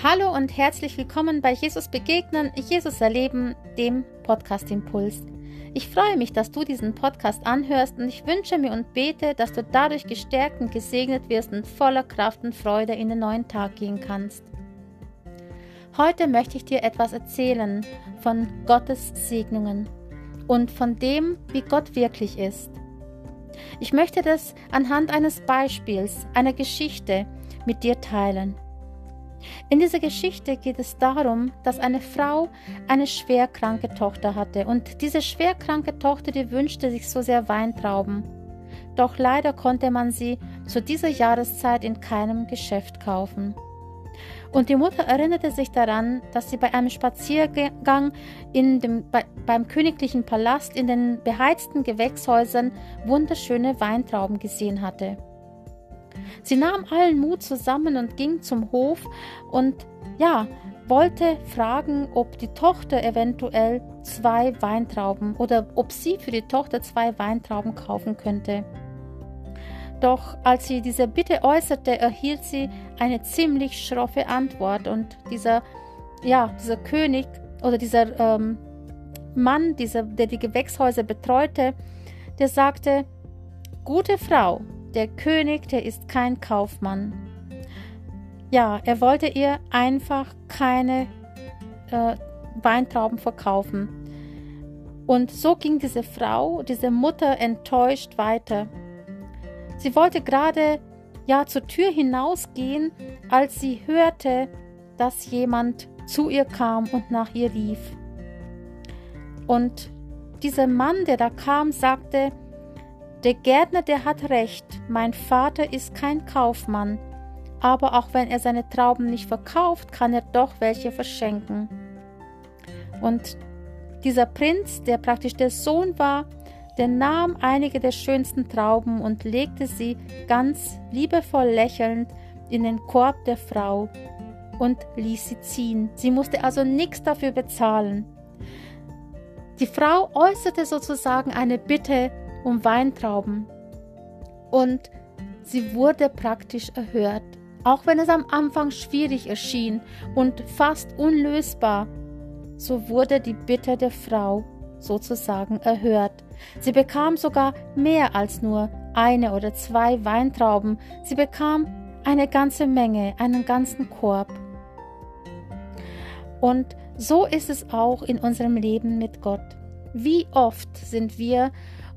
Hallo und herzlich willkommen bei Jesus Begegnen, Jesus Erleben, dem Podcast Impuls. Ich freue mich, dass du diesen Podcast anhörst und ich wünsche mir und bete, dass du dadurch gestärkt und gesegnet wirst und voller Kraft und Freude in den neuen Tag gehen kannst. Heute möchte ich dir etwas erzählen von Gottes Segnungen und von dem, wie Gott wirklich ist. Ich möchte das anhand eines Beispiels, einer Geschichte mit dir teilen. In dieser Geschichte geht es darum, dass eine Frau eine schwerkranke Tochter hatte und diese schwerkranke Tochter, die wünschte sich so sehr Weintrauben. Doch leider konnte man sie zu dieser Jahreszeit in keinem Geschäft kaufen. Und die Mutter erinnerte sich daran, dass sie bei einem Spaziergang in dem, bei, beim königlichen Palast in den beheizten Gewächshäusern wunderschöne Weintrauben gesehen hatte. Sie nahm allen Mut zusammen und ging zum Hof und ja, wollte fragen, ob die Tochter eventuell zwei Weintrauben oder ob sie für die Tochter zwei Weintrauben kaufen könnte. Doch als sie diese Bitte äußerte, erhielt sie eine ziemlich schroffe Antwort und dieser, ja, dieser König oder dieser ähm, Mann, dieser, der die Gewächshäuser betreute, der sagte, gute Frau, der König, der ist kein Kaufmann. Ja, er wollte ihr einfach keine äh, Weintrauben verkaufen. Und so ging diese Frau, diese Mutter enttäuscht weiter. Sie wollte gerade ja zur Tür hinausgehen, als sie hörte, dass jemand zu ihr kam und nach ihr rief. Und dieser Mann, der da kam, sagte, der Gärtner, der hat recht, mein Vater ist kein Kaufmann, aber auch wenn er seine Trauben nicht verkauft, kann er doch welche verschenken. Und dieser Prinz, der praktisch der Sohn war, der nahm einige der schönsten Trauben und legte sie ganz liebevoll lächelnd in den Korb der Frau und ließ sie ziehen. Sie musste also nichts dafür bezahlen. Die Frau äußerte sozusagen eine Bitte um Weintrauben und sie wurde praktisch erhört. Auch wenn es am Anfang schwierig erschien und fast unlösbar, so wurde die Bitte der Frau sozusagen erhört. Sie bekam sogar mehr als nur eine oder zwei Weintrauben, sie bekam eine ganze Menge, einen ganzen Korb. Und so ist es auch in unserem Leben mit Gott. Wie oft sind wir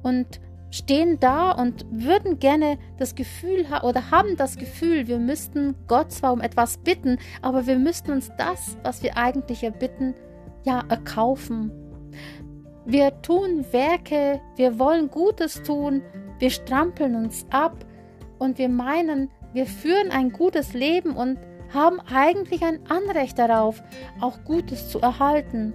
und stehen da und würden gerne das Gefühl ha oder haben das Gefühl, wir müssten Gott zwar um etwas bitten, aber wir müssten uns das, was wir eigentlich erbitten, ja erkaufen. Wir tun Werke, wir wollen Gutes tun, wir strampeln uns ab und wir meinen, wir führen ein gutes Leben und haben eigentlich ein Anrecht darauf, auch Gutes zu erhalten.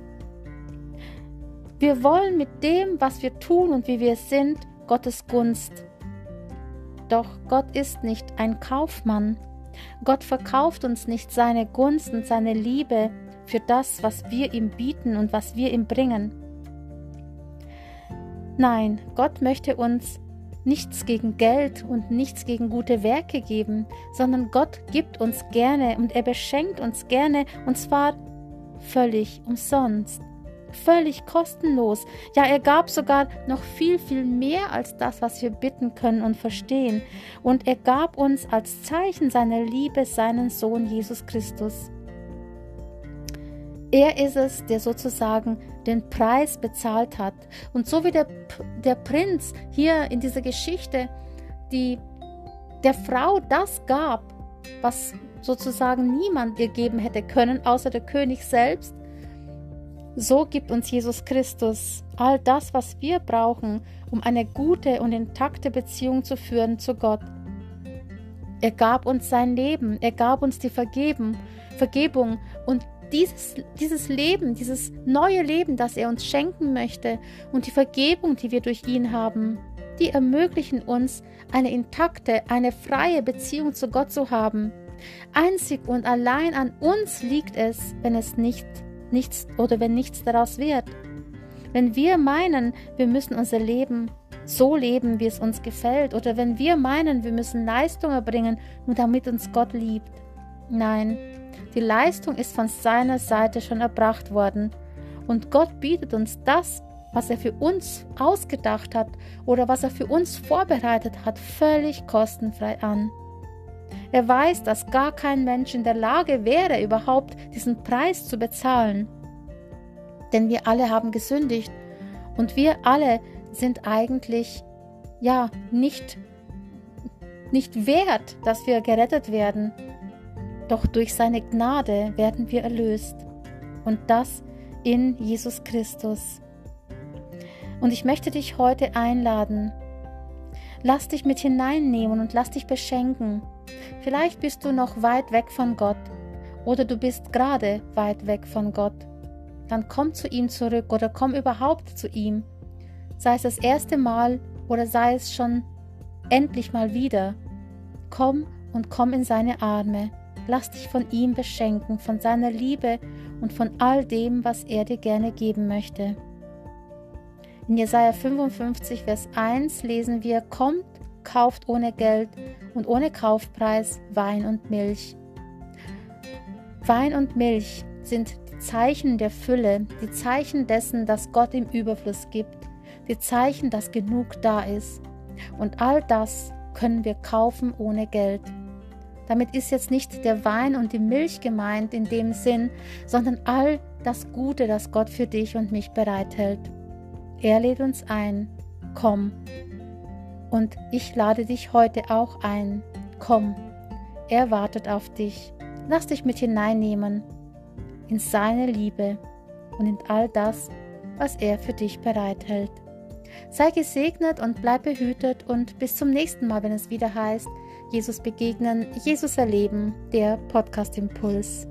Wir wollen mit dem, was wir tun und wie wir sind, Gottes Gunst. Doch Gott ist nicht ein Kaufmann. Gott verkauft uns nicht seine Gunst und seine Liebe für das, was wir ihm bieten und was wir ihm bringen. Nein, Gott möchte uns nichts gegen Geld und nichts gegen gute Werke geben, sondern Gott gibt uns gerne und er beschenkt uns gerne und zwar völlig umsonst, völlig kostenlos. Ja, er gab sogar noch viel, viel mehr als das, was wir bitten können und verstehen. Und er gab uns als Zeichen seiner Liebe seinen Sohn Jesus Christus. Er ist es, der sozusagen den Preis bezahlt hat. Und so wie der, der Prinz hier in dieser Geschichte die der Frau das gab, was sozusagen niemand ihr geben hätte können, außer der König selbst, so gibt uns Jesus Christus all das, was wir brauchen, um eine gute und intakte Beziehung zu führen zu Gott. Er gab uns sein Leben, er gab uns die Vergeben, Vergebung und dieses, dieses Leben, dieses neue Leben, das er uns schenken möchte und die Vergebung, die wir durch ihn haben, die ermöglichen uns, eine intakte, eine freie Beziehung zu Gott zu haben. Einzig und allein an uns liegt es, wenn es nicht nichts oder wenn nichts daraus wird. Wenn wir meinen, wir müssen unser Leben so leben, wie es uns gefällt, oder wenn wir meinen, wir müssen Leistung erbringen, nur damit uns Gott liebt. Nein, Die Leistung ist von seiner Seite schon erbracht worden. Und Gott bietet uns das, was er für uns ausgedacht hat oder was er für uns vorbereitet hat, völlig kostenfrei an. Er weiß, dass gar kein Mensch in der Lage wäre, überhaupt diesen Preis zu bezahlen. Denn wir alle haben gesündigt und wir alle sind eigentlich ja nicht nicht wert, dass wir gerettet werden. Doch durch seine Gnade werden wir erlöst und das in Jesus Christus. Und ich möchte dich heute einladen. Lass dich mit hineinnehmen und lass dich beschenken. Vielleicht bist du noch weit weg von Gott oder du bist gerade weit weg von Gott. Dann komm zu ihm zurück oder komm überhaupt zu ihm. Sei es das erste Mal oder sei es schon endlich mal wieder. Komm und komm in seine Arme. Lass dich von ihm beschenken, von seiner Liebe und von all dem, was er dir gerne geben möchte. In Jesaja 55, Vers 1 lesen wir: Kommt, kauft ohne Geld und ohne Kaufpreis Wein und Milch. Wein und Milch sind die Zeichen der Fülle, die Zeichen dessen, dass Gott im Überfluss gibt, die Zeichen, dass genug da ist. Und all das können wir kaufen ohne Geld. Damit ist jetzt nicht der Wein und die Milch gemeint in dem Sinn, sondern all das Gute, das Gott für dich und mich bereithält. Er lädt uns ein, komm. Und ich lade dich heute auch ein, komm. Er wartet auf dich. Lass dich mit hineinnehmen in seine Liebe und in all das, was er für dich bereithält. Sei gesegnet und bleib behütet und bis zum nächsten Mal, wenn es wieder heißt, Jesus begegnen, Jesus erleben, der Podcast Impuls.